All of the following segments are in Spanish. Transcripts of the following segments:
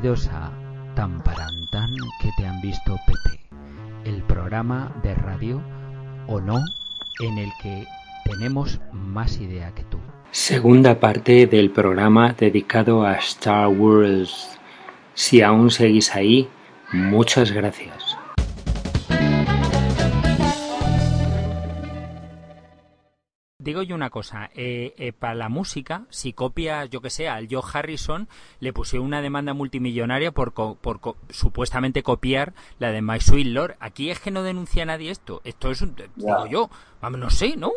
Bienvenidos a Tamparantan que te han visto Pepe, el programa de radio o no en el que tenemos más idea que tú. Segunda parte del programa dedicado a Star Wars. Si aún seguís ahí, muchas gracias. Digo yo una cosa, eh, eh, para la música, si copia, yo que sé, al Joe Harrison, le pusieron una demanda multimillonaria por, co- por co- supuestamente copiar la de My Sweet Lord. Aquí es que no denuncia nadie esto. Esto es un... Digo yo, vamos, no sé, ¿no?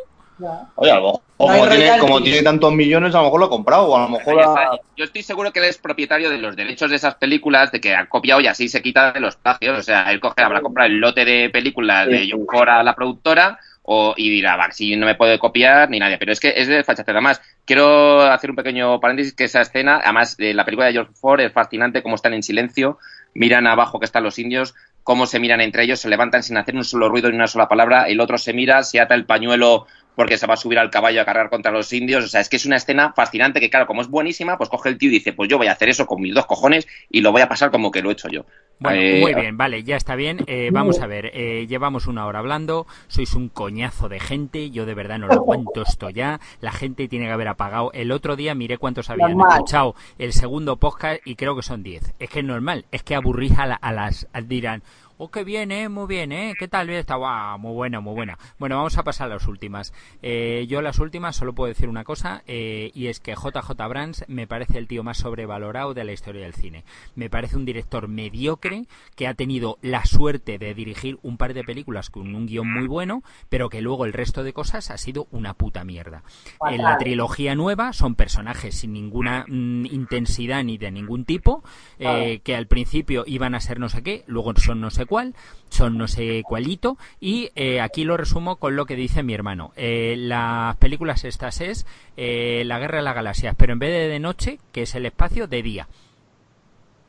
Oye, a lo mejor, No hay como, tiene, como tiene tantos millones, a lo mejor lo ha comprado, o a lo mejor está. Yo estoy seguro que él es propietario de los derechos de esas películas, de que ha copiado y así se quita de los plagios. O sea, él coge, habrá comprado el lote de películas de John Cora, la productora, o, y dirá, si no me puede copiar ni nadie. Pero es que es de fachacera. Además, quiero hacer un pequeño paréntesis, que esa escena, además, de la película de George Ford es fascinante, cómo están en silencio, miran abajo que están los indios, cómo se miran entre ellos, se levantan sin hacer un solo ruido ni una sola palabra, el otro se mira, se ata el pañuelo porque se va a subir al caballo a cargar contra los indios. O sea, es que es una escena fascinante que, claro, como es buenísima, pues coge el tío y dice, pues yo voy a hacer eso con mis dos cojones y lo voy a pasar como que lo he hecho yo. Bueno, Eh, muy bien, vale, ya está bien. Eh, vamos a ver, eh, llevamos una hora hablando, sois un coñazo de gente, yo de verdad no lo aguanto esto ya. La gente tiene que haber apagado. El otro día miré cuántos habían Normal. escuchado el segundo podcast y creo que son 10. Es que es normal, es que aburrís a, la- a las... a- dirán, oh, qué bien, eh, muy bien, eh, qué tal, está, guau, muy buena, muy buena. Bueno, vamos a pasar a las últimas. Eh, yo las últimas solo puedo decir una cosa eh, y es que JJ Brands me parece el tío más sobrevalorado de la historia del cine. Me parece un director mediocre que ha tenido la suerte de dirigir un par de películas con un guion muy bueno, pero que luego el resto de cosas ha sido una puta mierda. En la trilogía nueva son personajes sin ninguna mm, intensidad ni de ningún tipo, eh, que al principio iban a ser no sé qué, luego son no sé cuál, son no sé cualito, y eh, aquí lo resumo con lo que dice mi hermano. Eh, las películas estas es eh, La Guerra de las Galaxias, pero en vez de de noche, que es el espacio, de día.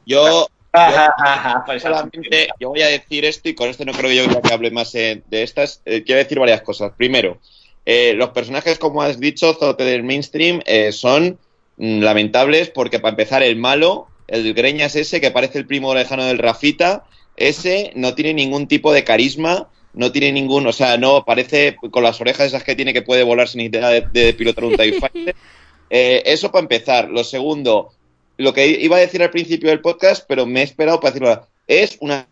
Yo, Pues solamente yo voy a decir esto y con esto no creo que yo que hable más eh, de estas. Eh, quiero decir varias cosas. Primero, eh, los personajes, como has dicho, Zote del mainstream, eh, son mm, lamentables porque para empezar el malo, el Greñas ese que parece el primo lejano del Rafita, ese no tiene ningún tipo de carisma, no tiene ningún, o sea, no parece con las orejas esas que tiene que puede volar sin necesidad de, de pilotar un TIE Fighter. Eh, eso para empezar. Lo segundo, lo que iba a decir al principio del podcast, pero me he esperado para decirlo ahora. Es una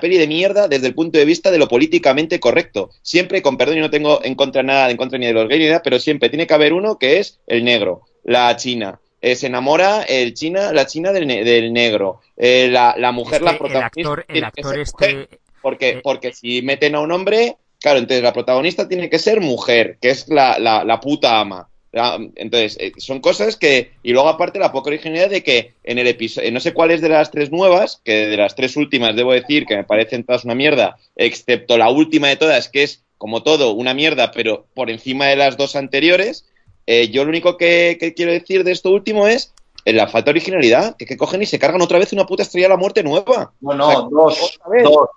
peli de mierda desde el punto de vista de lo políticamente correcto. Siempre, con perdón, y no tengo en contra nada, en contra ni de los gays ni nada, pero siempre tiene que haber uno que es el negro, la china. Eh, se enamora el china, la china del, ne- del negro. Eh, la, la mujer, la el protagonista. actor, el actor este... mujer, porque, eh, porque si meten a un hombre, claro, entonces la protagonista tiene que ser mujer, que es la, la, la puta ama. Entonces, son cosas que. Y luego, aparte, la poca originalidad de que en el episodio. No sé cuál es de las tres nuevas, que de las tres últimas debo decir que me parecen todas una mierda, excepto la última de todas, que es, como todo, una mierda, pero por encima de las dos anteriores. Eh, yo lo único que, que quiero decir de esto último es eh, la falta de originalidad, que, que cogen y se cargan otra vez una puta estrella de la muerte nueva. No, O no, sea, dos. Dos.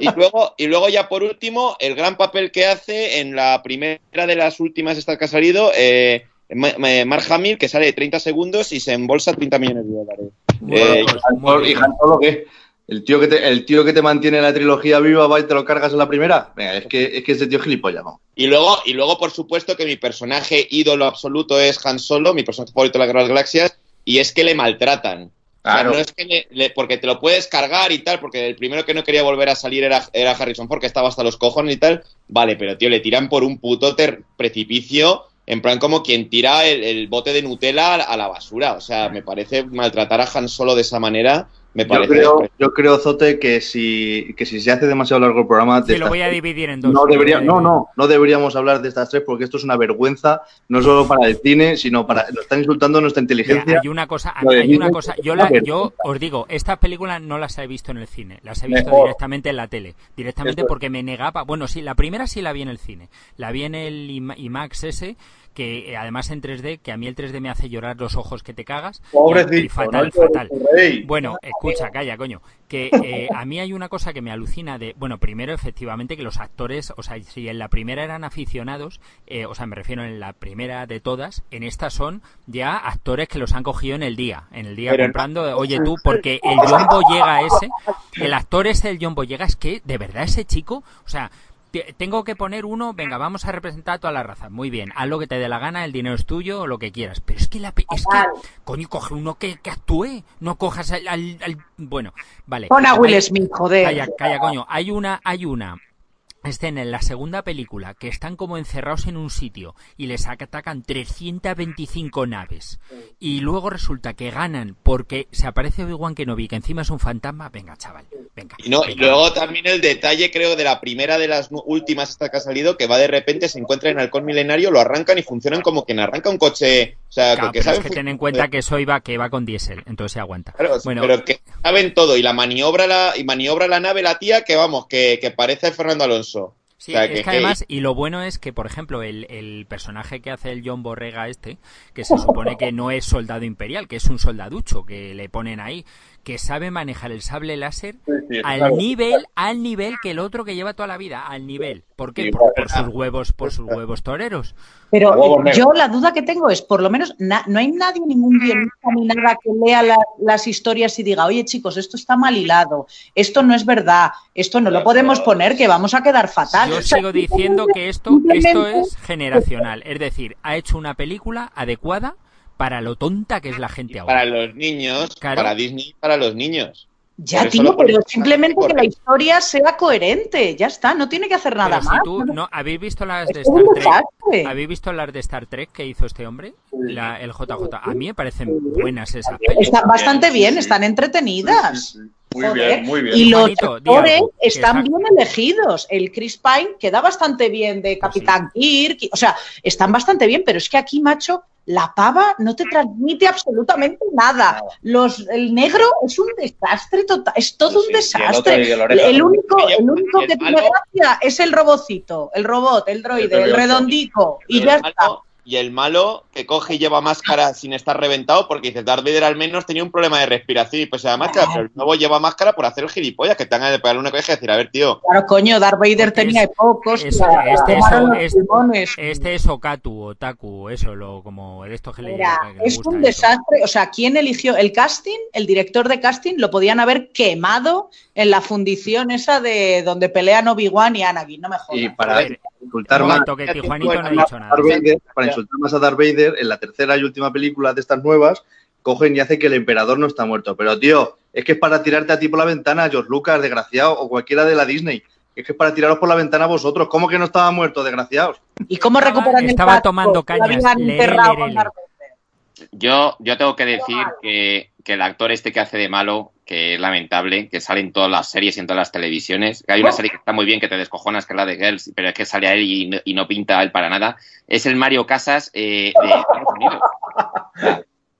Y luego, y luego ya por último, el gran papel que hace en la primera de las últimas estas que ha salido, eh, Ma- Ma- Mark Hamill, que sale de 30 segundos y se embolsa 30 millones de dólares. Bueno, Eh, pues, Han Solo- bien. ¿Y Han Solo qué? ¿El tío, que te, ¿El tío que te mantiene la trilogía viva va y te lo cargas en la primera? Venga, es que, es que ese tío es gilipollas, ¿no? Y luego, y luego, por supuesto, que mi personaje ídolo absoluto es Han Solo, mi personaje favorito de la Guerra de las Galaxias, y es que le maltratan. O sea, Claro. no es que le- le- porque te lo puedes cargar y tal, porque el primero que no quería volver a salir era, era Harrison Ford, que estaba hasta los cojones y tal. Vale, pero tío, le tiran por un puto ter- precipicio, en plan como quien tira el, el bote de Nutella a la basura. O sea, me parece maltratar a Han Solo de esa manera, me Yo creo, yo creo, Zote, que si, que si se hace demasiado largo el programa... de Sí, lo voy a dividir en dos. No, debería, no, no, no deberíamos hablar de estas tres porque esto es una vergüenza, no solo para el cine, sino para... Nos están insultando nuestra Mira, inteligencia. hay una cosa, hay una cosa. Yo, la, yo os digo, estas películas no las he visto en el cine, las he visto Mejor. directamente en la tele, directamente porque me negaba. Bueno, sí, la primera sí la vi en el cine, la vi en el IMA- IMAX ese, que eh, además en 3D, que a mí el 3D me hace llorar los ojos que te cagas. Pobrecito, y fatal, no fatal. Bueno, escucha, calla, coño. Que eh, a mí hay una cosa que me alucina de. Bueno, primero, efectivamente, que los actores, o sea, si en la primera eran aficionados, eh, o sea, me refiero en la primera de todas, en esta son ya actores que los han cogido en el día. En el día Pero no- comprando, oye tú, porque el John Boyega ese, el actor ese del John Boyega, es que, de verdad, ese chico, o sea. Te- Tengo que poner uno, venga, vamos a representar a toda la raza. Muy bien, haz lo que te dé la gana, el dinero es tuyo o lo que quieras. Pero es que la pe- es que, coño, coge uno que, que actúe, no cojas al, al- al- bueno, vale. Pon a Will Smith, joder. Calla, calla, coño. Hay una, hay una escena en la segunda película que están como encerrados en un sitio y les atacan 325 naves y luego resulta que ganan porque se aparece Obi-Wan Kenobi que encima es un fantasma. Venga, chaval, venga. Y, no, y luego también el detalle, creo, de la primera de las últimas esta que ha salido, que va de repente, se encuentra en Halcón Milenario, lo arrancan y funcionan como quien arranca un coche. O sea, Claro, que pero saben es que ten en cuenta que eso iba, que va con diésel, entonces se aguanta. Claro, Bueno, pero que saben todo y la maniobra la, y maniobra la nave la tía que vamos, que, que parece Fernando Alonso. Sí, O sea, es que- que además, y lo bueno es que, por ejemplo, el, el personaje que hace el John Borrega este, que se supone que no es soldado imperial, que es un soldaducho, que le ponen ahí, que sabe manejar el sable láser al nivel, al nivel que el otro que lleva toda la vida, al nivel. ¿Por qué? Sí, Por, por sus huevos, por sus huevos toreros. Pero negros. yo la duda que tengo es, por lo menos, na- no hay nadie, ningún guionista ni nada que lea la- las historias y diga, oye chicos, esto está mal hilado, esto no es verdad, esto no lo podemos poner, que vamos a quedar fatal. Yo O sea, sigo diciendo que esto, esto es generacional. Es decir, ha hecho una película adecuada para lo tonta que es la gente ahora. Para los niños, Claro. para Disney, para los niños. Ya, tío, pero simplemente que la historia sea coherente, ya está, no tiene que hacer nada Pero si más. tú, no, ¿habéis visto las de Star Trek? ¿Habéis visto las de Star Trek que hizo este hombre? La- el JJ. A mí me parecen buenas esas. Están bastante bien, están entretenidas. Muy Joder. bien, muy bien. Y los Juanito, actores algo, están está- bien elegidos. El Chris Pine queda bastante bien de Capitán Kirk. O sea, están bastante bien, pero es que aquí, macho, la pava no te transmite absolutamente nada. Los, el negro es un desastre total. Es todo un Sí, desastre. el único, el único que tiene gracia es el robocito, el robot, el droide, el redondico. Y ya está. Y el malo que coge y lleva máscara sin estar reventado, porque dice, Darth Vader al menos tenía un problema de respiración y pues lleva máscara, pero el nuevo lleva máscara por hacer el gilipollas, que tengan de pegarle una colega y decir, a ver, tío, Claro, coño, Darth Vader Porque tenía es- pocos. es- este es- es- pulmones. Este es Okatu, Otaku, eso, lo, como de estos que le, es gusta un eso. desastre. O sea, ¿quién eligió el casting? El director de casting lo podían haber quemado en la fundición esa de donde pelean Obi-Wan y Anakin. No me jodas. Y para ver, insultar más, momento, que Tijuanito no ha a dicho nada. Darth Vader, para insultar más a Darth Vader, en la tercera y última película de estas nuevas, cogen y hacen que el emperador no está muerto. Pero, tío, es que es para tirarte a ti por la ventana, George Lucas, desgraciado, o cualquiera de la Disney. Es que es para tiraros por la ventana a vosotros. ¿Cómo que no estaba muerto, desgraciados? ¿Y cómo estaba- recuperan el estaba casco? tomando cañas. Yo, yo tengo que decir que, que el actor este que hace de malo, que es lamentable, que sale en todas las series y en todas las televisiones, que hay una serie que está muy bien, que te descojonas, que es la de Girls, pero es que sale a él y no, y no pinta a él para nada, es el Mario Casas eh, de Estados Unidos.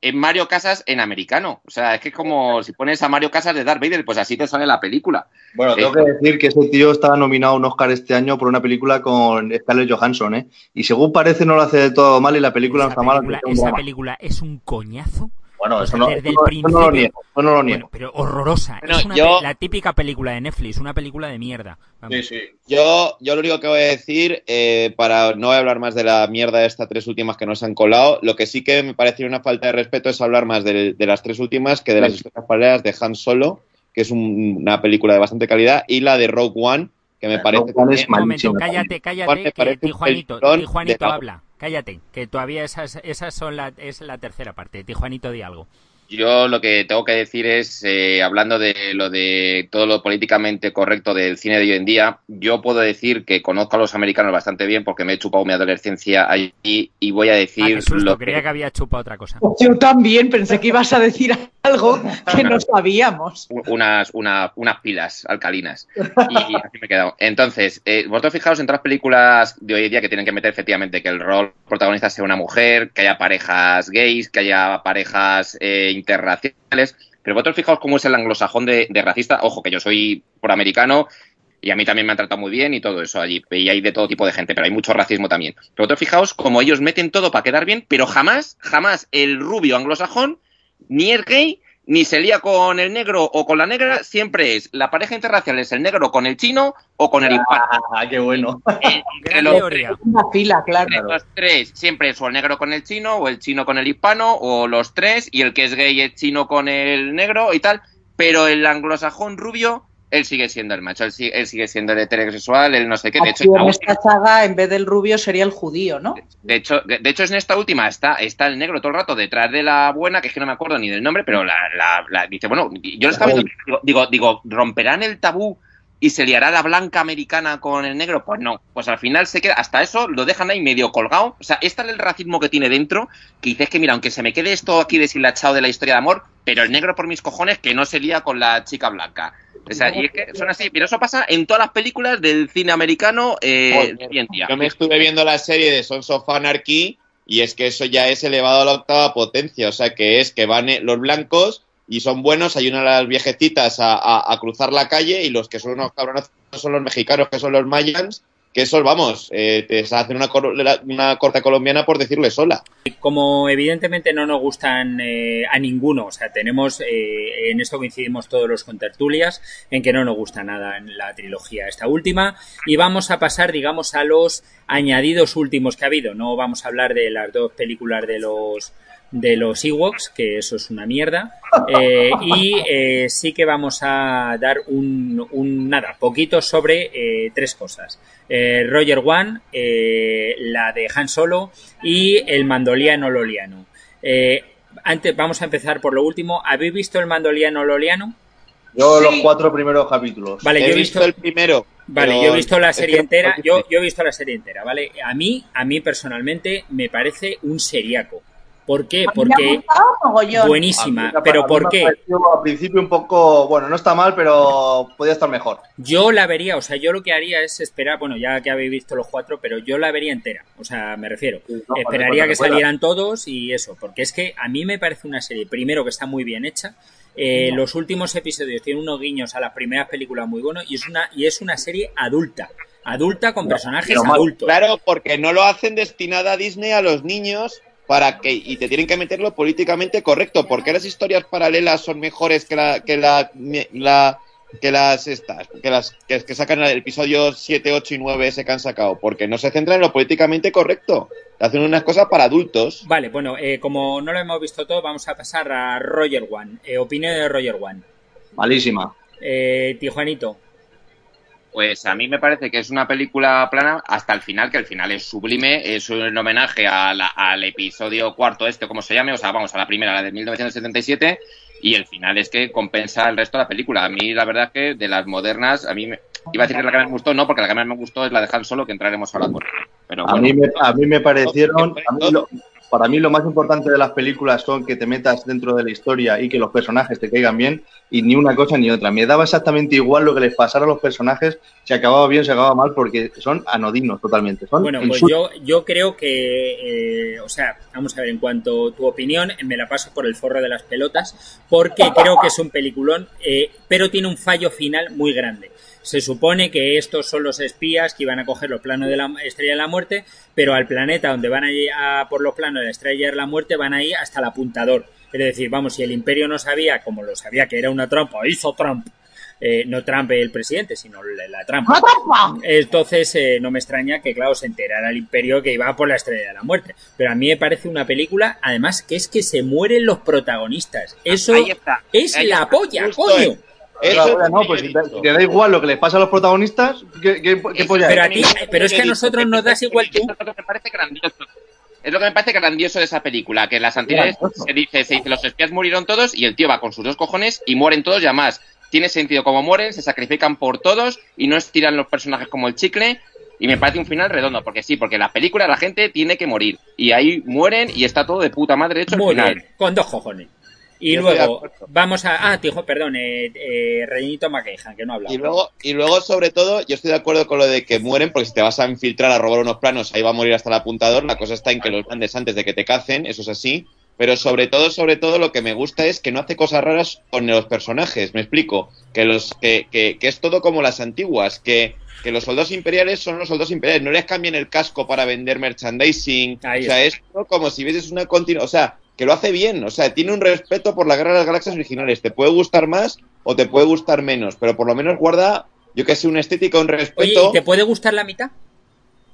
Es Mario Casas en americano. O sea, es que es como si pones a Mario Casas de Darth Vader, pues así te sale la película. Bueno, tengo Eh, que decir que ese tío estaba nominado a un Oscar este año por una película con Scarlett Johansson, ¿eh? Y según parece no lo hace de todo mal y la película no está mala. película, un esa película es un coñazo. Bueno, eso no, desde eso el no- eso no principio- lo niego, eso no lo niego. Bueno, pero horrorosa. Bueno, es una yo- la típica película de Netflix, una película de mierda. Vamos. sí. Yo, yo lo único que voy a decir, eh, para no voy a hablar más de la mierda de estas tres últimas que nos han colado, lo que sí que me parece una falta de respeto es hablar más de, de las tres últimas que de las historias paralelas de Han Solo, que es un- una película de bastante calidad, y la de Rogue One, que me parece One es también- Un momento, cállate, cállate, que Tijuanito, Tijuanito habla. Cállate, que todavía esas, esas son la, es la tercera parte. Tijuanito, di algo. Yo lo que tengo que decir es, eh, hablando de lo de todo lo políticamente correcto del cine de hoy en día, yo puedo decir que conozco a los americanos bastante bien porque me he chupado mi adolescencia allí y voy a Ah, decir qué susto, lo creía que había chupado otra cosa. Yo también pensé que ibas a decir algo que no sabíamos. unas, una- unas pilas alcalinas. Y así me he quedado. Entonces, eh, vosotros fijaos en las películas de hoy en día que tienen que meter efectivamente que el rol protagonista sea una mujer, que haya parejas gays, que haya parejas eh, interraciales. Pero vosotros fijaos cómo es el anglosajón de, racista. Ojo, que yo soy por americano y a mí también me han tratado muy bien y todo eso allí. Y hay de todo tipo de gente, pero hay mucho racismo también. Pero vosotros fijaos cómo ellos meten todo para quedar bien, pero jamás, jamás el rubio anglosajón ni es gay, ni se lía con el negro o con la negra, siempre es la pareja interracial es el negro con el chino o con el hispano. Ah, qué bueno. Eh, entre los. Una fila, claro. entre los tres siempre es o el negro con el chino o el chino con el hispano o los tres y el que es gay es chino con el negro y tal, pero el anglosajón rubio él sigue siendo el macho, él, él sigue siendo el heterosexual, él no sé qué. De hecho, en en última- esta saga, en vez del rubio, sería el judío, ¿no? de hecho, de hecho, en esta última está, está el negro todo el rato detrás de la buena, que es que no me acuerdo ni del nombre, pero la, la- la- dice, bueno, yo lo estaba viendo, digo, digo, digo, ¿romperán el tabú y se liará la blanca americana con el negro? Pues no, pues al final se queda, hasta eso lo dejan ahí medio colgado. O sea, es tal el racismo que tiene dentro que dices que, mira, aunque se me quede esto aquí deshilachado de la historia de amor, pero el negro por mis cojones que no se lía con la chica blanca. O sea, y es que son así, pero eso pasa en todas las películas del cine americano eh, Joder, hoy en día. Yo me estuve viendo la serie de Sons of Anarchy y es que eso ya es elevado a la octava potencia. O sea, que es que van eh, los blancos y son buenos, ayudan a las viejecitas a, a- a cruzar la calle y los que son unos cabrones son los mexicanos, que son los mayans, que esos, vamos, eh, te hacen una, cor- una corta colombiana por decirle sola. Como evidentemente no nos gustan eh, a ninguno, o sea, tenemos, eh, en esto coincidimos todos los contertulias, en que no nos gusta nada en la trilogía esta última, y vamos a pasar, digamos, a los añadidos últimos que ha habido. No vamos a hablar de las dos películas de los de los Ewoks, que eso es una mierda, eh, y eh, sí que vamos a dar un, un nada, poquito sobre eh, tres cosas. Eh, Roger One, eh, la de Han Solo y el Mandoliano Loliano. Eh, antes, vamos a empezar por lo último. ¿Habéis visto el Mandoliano Loliano? Yo Sí. los cuatro primeros capítulos. Vale, he yo he visto, visto el primero. Vale, yo he visto la es serie que- entera. Yo, yo he visto la serie entera, ¿vale? A mí, a mí personalmente me parece un seriaco. ¿Por qué? Porque buenísima. mí me- ¿Pero por qué? Al principio un poco, bueno, no está mal, pero podía estar mejor. Yo la vería, o sea, yo lo que haría es esperar, bueno, ya que habéis visto los cuatro, pero yo la vería entera, o sea, me refiero. Sí, no, Esperaría que pueda. salieran todos y eso, porque es que a mí me parece una serie, primero que está muy bien hecha, eh, los últimos episodios tienen unos guiños a las primeras películas muy buenos y es una, y es una serie adulta, adulta con personajes adultos. Claro, porque no lo hacen destinada a Disney a los niños para que y te tienen que meterlo políticamente correcto. porque las historias paralelas son mejores que la que la, la- que las estas que las que, que sacan el episodio 7, 8 y 9 ese que han sacado? Porque no se centran en lo políticamente correcto. Hacen unas cosas para adultos. Vale, bueno, eh, como no lo hemos visto todo, vamos a pasar a Roger One. Eh, opinión de Roger One. Malísima. Eh, Tijuanito. Pues a mí me parece que es una película plana hasta el final, que el final es sublime, es un homenaje a la- al episodio cuarto este, como se llame, o sea, vamos, a la primera, la de 1977, y el final es que compensa el resto de la película. A mí, la verdad es que de las modernas, a mí me... Iba a decir que la que más me gustó, no, porque la que más me gustó es la de Han Solo, que entraremos ahora por Pero A mí me, a mí me parecieron. a mí lo- para mí lo más importante de las películas son que te metas dentro de la historia y que los personajes te caigan bien y ni una cosa ni otra. Me daba exactamente igual lo que les pasara a los personajes, si acababa bien, si acababa mal, porque son anodinos totalmente. Son Bueno, pues yo creo que, eh, o sea, vamos a ver, en cuanto a tu opinión, me la paso por el forro de las pelotas, porque creo que es un peliculón, eh, pero tiene un fallo final muy grande. Se supone que estos son los espías que iban a coger los planos de la Estrella de la Muerte, pero al planeta donde van a ir a por los planos de la Estrella de la Muerte van a ir hasta el apuntador. Es decir, vamos, si el Imperio no sabía, como lo sabía que era una trampa, hizo Trump, eh, no Trump el presidente, sino la, la trampa. Entonces eh, no me extraña que, claro, se enterara el imperio que iba por la estrella de la muerte. Pero a mí me parece una película, además, que es que se mueren los protagonistas. Eso ahí está. es ahí la está. polla, Justo coño. es. Eso no, lo que pues si te, visto. si te da igual lo que les pasa a los protagonistas, ¿qué, qué, qué polla Pero, es? a ti, pero es que a nosotros nos das igual tú. Es lo que me parece grandioso. Es lo que me parece grandioso de esa película, que en las anteriores se dice, se dice, los espías murieron todos y el tío va con sus dos cojones y mueren todos y además tiene sentido como mueren, se sacrifican por todos y no estiran los personajes como el chicle y me parece un final redondo, porque sí, porque en la película la gente tiene que morir y ahí mueren y está todo de puta madre hecho al Muy final. bien, con dos cojones. Y Yo luego, vamos a. Ah, tijo, perdón, eh, eh, McKehan, que no ha hablado. Y luego, y luego, sobre todo, yo estoy de acuerdo con lo de que mueren, porque si te vas a infiltrar a robar unos planos, ahí va a morir hasta el apuntador. La cosa está en que los mandes antes de que te cacen, eso es así. Pero sobre todo, sobre todo, lo que me gusta es que no hace cosas raras con los personajes. Me explico. Que los, que, que, que es todo como las antiguas, que, que los soldados imperiales son los soldados imperiales. No les cambien el casco para vender merchandising. Ahí o sea, está. es como si vieses una continua. O sea, que lo hace bien. O sea, tiene un respeto por la guerra de las galaxias originales. Te puede gustar más o te puede gustar menos, pero por lo menos guarda, yo que sé, una estética, un Oye, respeto. ¿y ¿te puede gustar la mitad?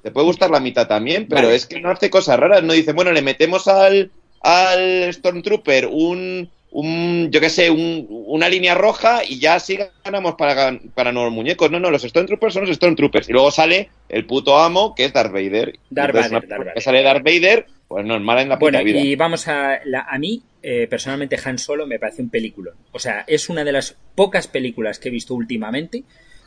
Te puede gustar la mitad también, pero Vale. es que no hace cosas raras. No dice, bueno, le metemos al, al Stormtrooper un, un yo qué sé, un- una línea roja y ya así ganamos para, para nuevos muñecos. No, no, los Stormtroopers son los Stormtroopers. Y luego sale el puto amo, que es Darth Vader. Darth Vader, Darth Vader. que sale Darth Vader, pues normal en la puta Bueno, vida. y vamos a. la- a mí, eh, personalmente, Han Solo me parece un película. O sea, es una de las pocas películas que he visto últimamente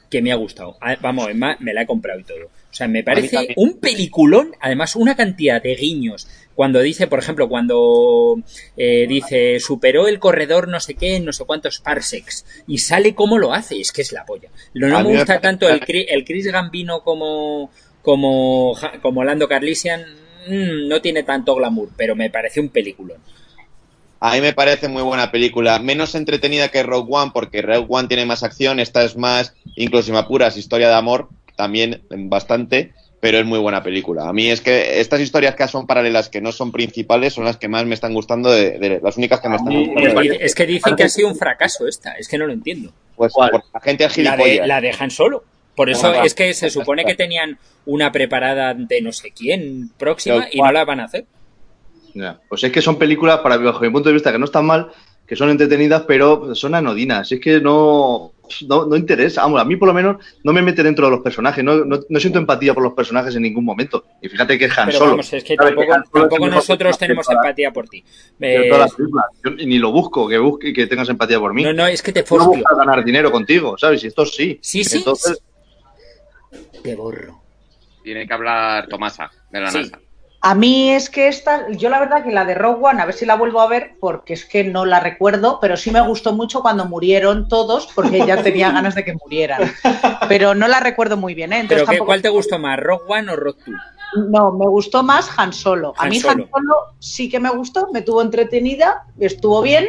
que me ha gustado. Ah, Vamos, me la he comprado y todo. O sea, me parece un peliculón, además, una cantidad de guiños. Cuando dice, por ejemplo, cuando eh, dice superó el corredor no sé qué, no sé cuántos parsecs, y sale como lo hace, es que es la polla. No, no A me gusta tanto el, el Chris Gambino como, como, como Lando Carlisian, mm, no tiene tanto glamour, pero me parece un peliculón. A mí me parece muy buena película, menos entretenida que Rogue One, porque Rogue One tiene más acción, esta es más, incluso si me apuras, historia de amor, también bastante, pero es muy buena película. A mí es que estas historias que son paralelas, que no son principales, son las que más me están gustando, de, de- las únicas que me están gustando. Es que dicen que ha sido un fracaso esta, es que no lo entiendo. Pues la gente es La, de, la dejan solo. Por eso es que se supone que tenían una preparada de no sé quién próxima y no la van a hacer. Ya, Pues es que son películas, para bajo mi punto de vista, que no están mal, que son entretenidas, pero son anodinas. Es que no, no, no interesa. Vamos, a mí por lo menos no me mete dentro de los personajes. No, no, no siento empatía por los personajes en ningún momento. Y fíjate que es Han Pero Solo. vamos, es que tampoco, tampoco nosotros tenemos empatía por ti. Eh, todas las películas. Yo ni lo busco, que busque que tengas empatía por mí. no, no, es que te no forcio. busco ganar dinero contigo, ¿sabes? Y esto sí. Sí, sí. Entonces, Te borro. Tiene que hablar Tomasa de la Sí. NASA. A mí es que esta, yo la verdad que la de Rogue One, a ver si la vuelvo a ver, porque es que no la recuerdo, pero sí me gustó mucho cuando murieron todos, porque ya tenía ganas de que murieran. Pero no la recuerdo muy bien, ¿eh? Entonces ¿Pero qué, tampoco- cuál te gustó más, Rock One o Rock 2? No, me gustó más Han Solo. A mí Solo. Han Solo sí que me gustó, me tuvo entretenida, estuvo bien.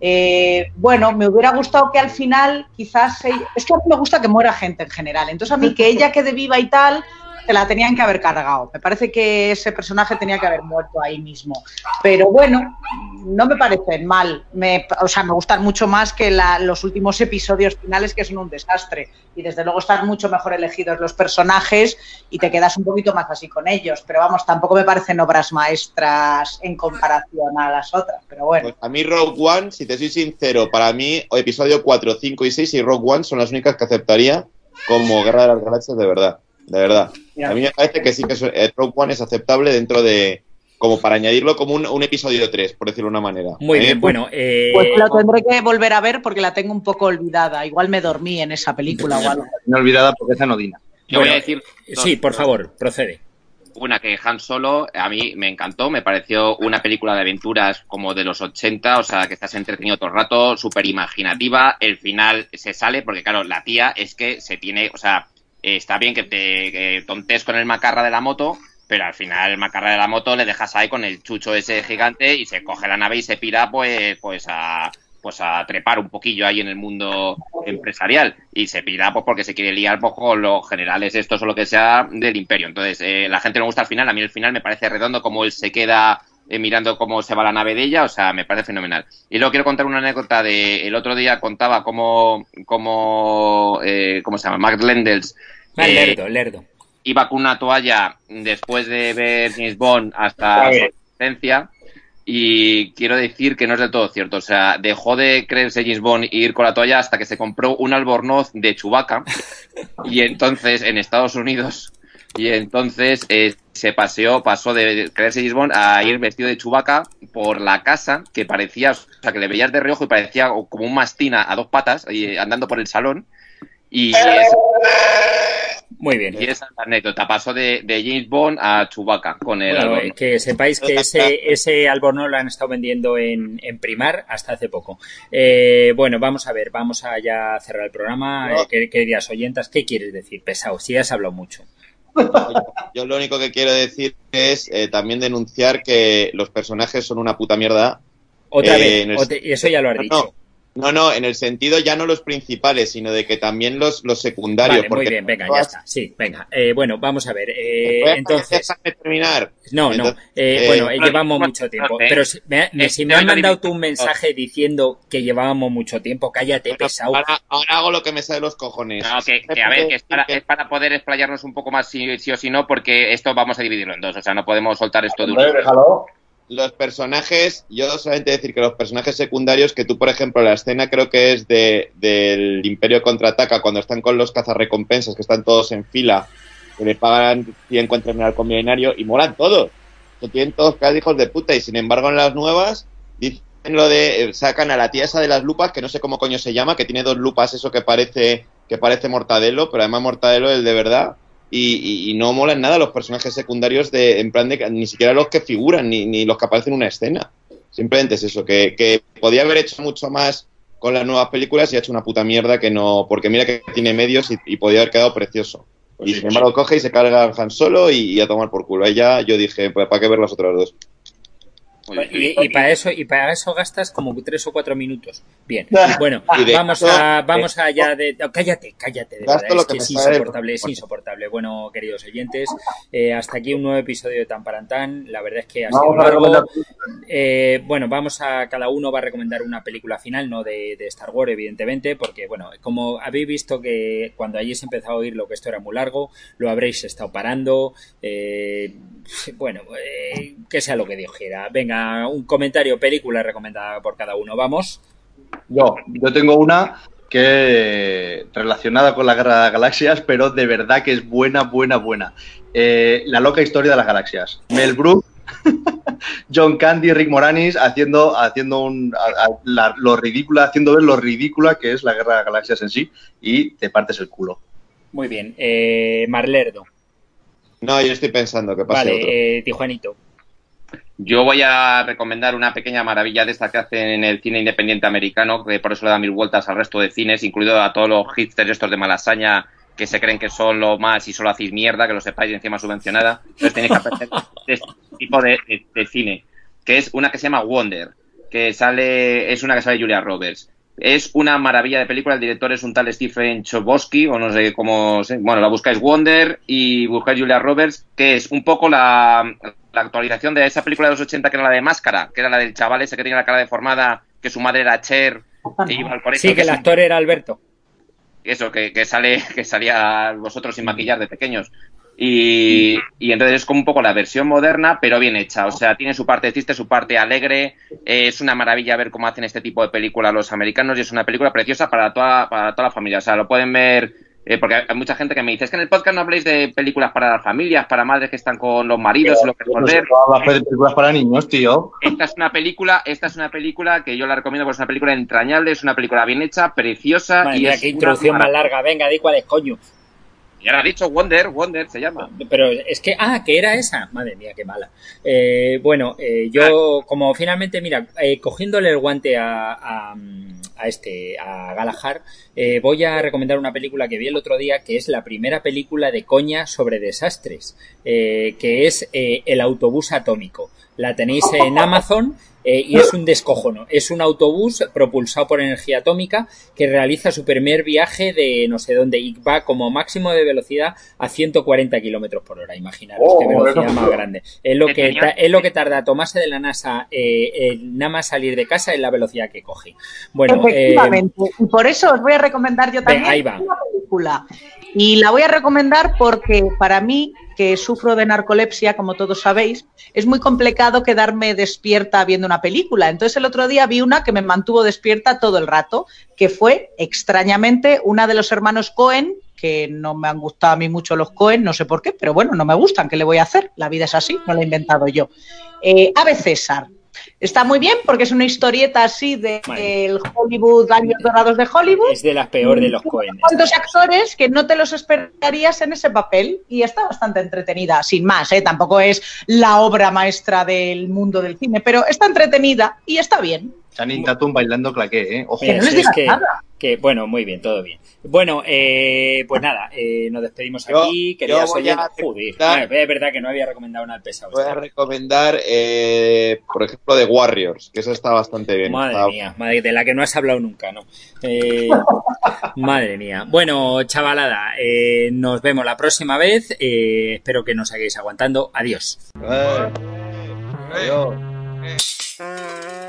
Eh, bueno, me hubiera gustado que al final quizás... ella- Es que a mí me gusta que muera gente en general. Entonces a mí que ella quede viva y tal, se la tenían que haber cargado. Me parece que ese personaje tenía que haber muerto ahí mismo. Pero bueno, no me parecen mal. Me, o sea, me gustan mucho más que los últimos episodios finales que son un desastre. Y desde luego están mucho mejor elegidos los personajes y te quedas un poquito más así con ellos. Pero vamos, tampoco me parecen obras maestras en comparación a las otras. Pero bueno. Pues a mí Rogue One, si te soy sincero, para mí episodio 4, 5 y 6 y Rogue One son las únicas que aceptaría como Guerra de las Galaxias de verdad. De verdad. A mí me parece que sí que eh, Rogue One es aceptable dentro de... como para añadirlo como un, un episodio 3, por decirlo de una manera. Muy bien, bueno. eh, Pues la tendré que volver a ver porque la tengo un poco olvidada. Igual me dormí en esa película o algo. no olvidada porque es anodina. Yo Bueno, voy a decir. sí, dos- por dos- favor, procede. Una que Han Solo, a mí me encantó, me pareció una película de aventuras como de los 80, o sea, que estás entretenido todo el rato, súper imaginativa, el final se sale, porque claro, la tía es que se tiene, o sea, eh, está bien que te que tontes con el macarra de la moto, pero al final el macarra de la moto le dejas ahí con el chucho ese gigante y se coge la nave y se pira pues, pues a pues a trepar un poquillo ahí en el mundo empresarial. Y se pira pues porque se quiere liar pues, con los generales estos o lo que sea del imperio. Entonces eh, la gente no gusta el final. A mí el final me parece redondo como él se queda eh, mirando cómo se va la nave de ella o sea me parece fenomenal y luego quiero contar una anécdota de el otro día contaba cómo cómo eh, cómo se llama Mark Lendels Ah, eh, lerdo, lerdo. iba con una toalla después de ver James Bond hasta su adolescencia y quiero decir que no es del todo cierto. O sea, dejó de creerse James Bond y ir con la toalla hasta que se compró un albornoz de Chewbacca y entonces en Estados Unidos y entonces eh, se paseó, pasó de creerse James Bond a ir vestido de Chewbacca por la casa que parecía, o sea, que le veías de reojo y parecía como un mastín a dos patas y, eh, andando por el salón Y es, Muy bien. y esa es la anécdota. Pasó de, de James Bond a Chewbacca con el Bueno, eh, que sepáis que ese, ese albornoz lo han estado vendiendo en, en Primar hasta hace poco. Eh, bueno, vamos a ver, vamos a ya cerrar el programa. Eh, quer- queridas oyentas, ¿qué quieres decir? Pesado, si ya has hablado mucho. Yo lo único que quiero decir es eh, también denunciar que los personajes son una puta mierda. Otra Eh, vez, el- eso ya lo has No, dicho. No, no, en el sentido ya no los principales, sino de que también los, los secundarios. Vale, muy bien, venga, ya está. Sí, venga. Eh, bueno, vamos a ver. eh, a- entonces, terminar. no, no. Entonces, eh, eh, bueno, eh, no, llevamos no, mucho tiempo. Pero si me, me- si me no, han mandado tú un mensaje diciendo que llevábamos mucho tiempo, cállate, Bueno, pesado. ahora, ahora hago lo que me sale de los cojones. No, que, que, a ver, que es para, es para poder explayarnos un poco más sí, sí o sí no, porque esto vamos a dividirlo en dos. O sea, no podemos soltar esto de un. Los personajes, yo solamente decir que los personajes secundarios, que tú, por ejemplo, la escena creo que es de, del Imperio Contraataca, cuando están con los cazarrecompensas, que están todos en fila, que le pagan y encuentran el halcón milenario, y molan todos. Lo tienen todos cada hijos de puta, y sin embargo en las nuevas dicen lo de, eh, sacan a la tía esa de las lupas, que no sé cómo coño se llama, que tiene dos lupas, eso que parece, que parece Mortadelo, pero además Mortadelo es el de verdad. Y, y- y no molan nada los personajes secundarios de, en plan de ni siquiera los que figuran, ni, ni los que aparecen en una escena. Simplemente es eso, que, que podía haber hecho mucho más con las nuevas películas y ha hecho una puta mierda que no, porque mira que tiene medios y, y podía haber quedado precioso. y sin embargo coge y se carga a Han Solo y, y a tomar por culo. Ahí ya yo dije, pues ¿para qué ver las otras dos? Y, y para eso y para eso gastas como tres o cuatro minutos. Bien. Bueno, de vamos a vamos eh, allá de no, cállate, cállate, de gasto verdad, lo es que insoportable, es insoportable. Bueno, queridos oyentes, eh, hasta aquí un nuevo episodio de Tan para Tan. La verdad es que ha sido largo. Eh, bueno, vamos a cada uno va a recomendar una película final, no de, de Star Wars, evidentemente, porque bueno, como habéis visto que cuando hayáis empezado a oírlo que esto era muy largo, lo habréis estado parando. eh, bueno, eh, que sea lo que dijera. Venga, un comentario, película recomendada por cada uno. Vamos. Yo, yo tengo una que relacionada con la Guerra de las Galaxias, pero de verdad que es buena, buena, buena. Eh, la loca historia de las galaxias. Mel Brooks, John Candy, Rick Moranis haciendo, haciendo un, a- a- la- lo ridícula, haciendo ver lo ridícula que es la Guerra de las Galaxias en sí y te partes el culo. Muy bien. Eh, Marlerdo. No, yo estoy pensando que pase otro. Vale, eh, Tijuanito. Yo voy a recomendar una pequeña maravilla de esta que hacen en el cine independiente americano, que por eso le da mil vueltas al resto de cines, incluido a todos los hipsters estos de Malasaña que se creen que son lo más y solo hacéis mierda, que lo sepáis encima subvencionada. Entonces tenéis que aprender de este tipo de, de- de cine, que es una que se llama Wonder, que sale, es una que sale de Julia Roberts. Es una maravilla de película, el director es un tal Stephen Chbosky, o no sé cómo, se- bueno, la buscáis Wonder y buscáis Julia Roberts, que es un poco la, la actualización de esa película de los 80 que era la de Máscara, que era la del chaval ese que tenía la cara deformada, que su madre era Cher, que iba al colegio. Sí, que el un- actor era Alberto. eso, que, que sale, que salía vosotros sin maquillar de pequeños. Y, y entonces es como un poco la versión moderna, pero bien hecha. O sea, tiene su parte triste, su parte alegre. Eh, es una maravilla ver cómo hacen este tipo de películas los americanos y es una película preciosa para toda, para toda la familia. O sea, lo pueden ver. eh, porque hay mucha gente que me dice, es que en el podcast no habléis de películas para las familias, para madres que están con los maridos y lo que No todas las películas para niños, tío. Esta es una película, esta es una película que yo la recomiendo porque es una película entrañable, es una película bien hecha, preciosa Madre y mía, es qué introducción más larga. Venga, di cuál es, coño. Y ahora ha dicho Wonder, Wonder se llama. Pero es que, ah, que era esa. Madre mía, qué mala. Eh, bueno, eh, yo, como finalmente, mira, eh, cogiéndole el guante a, a, a este, a Galahar, eh, voy a recomendar una película que vi el otro día, que es la primera película de coña sobre desastres, que es El autobús atómico. La tenéis en Amazon. eh, y es un descojono. Es un autobús propulsado por energía atómica que realiza su primer viaje de no sé dónde y va como máximo de velocidad a 140 kilómetros por hora. Imaginaros Oh, qué velocidad eso- más grande. Es lo Que es lo que tarda tomarse de la NASA eh, eh, nada más salir de casa en la velocidad que coge. Bueno, eh, Efectivamente. y por eso os voy a recomendar yo también ahí va. una película. Y la voy a recomendar porque para mí, que sufro de narcolepsia, como todos sabéis, es muy complicado quedarme despierta viendo una película. Entonces el otro día vi una que me mantuvo despierta todo el rato, que fue extrañamente una de los hermanos Cohen, que no me han gustado a mí mucho los Cohen, no sé por qué, pero bueno, no me gustan, ¿qué le voy a hacer? La vida es así, no la he inventado yo. Eh, Ave César. Está muy bien porque es una historieta así del Vale. Hollywood, años dorados de Hollywood. Es de las peor de los Cohen. cuantos actores que no te los esperarías en ese papel y está bastante entretenida, sin más, ¿eh? tampoco es la obra maestra del mundo del cine, pero está entretenida y está bien. Channing Tatum bailando claqué, ¿eh? Ojo. Que no les es que, nada. que, bueno, muy bien, todo bien. Bueno, eh, pues nada, eh, nos despedimos Yo- aquí. yo Querías voy oír. a Joder, recomendar- ah, es verdad que no había recomendado nada al pesado. Voy a recomendar, eh, por ejemplo, The Warriors, que eso está bastante bien. Madre Está- mía, madre, de la que no has hablado nunca, ¿no? Eh, madre mía. Bueno, chavalada, eh, nos vemos la próxima vez. eh, espero que nos hagáis aguantando. Adiós. Eh, adiós. Eh.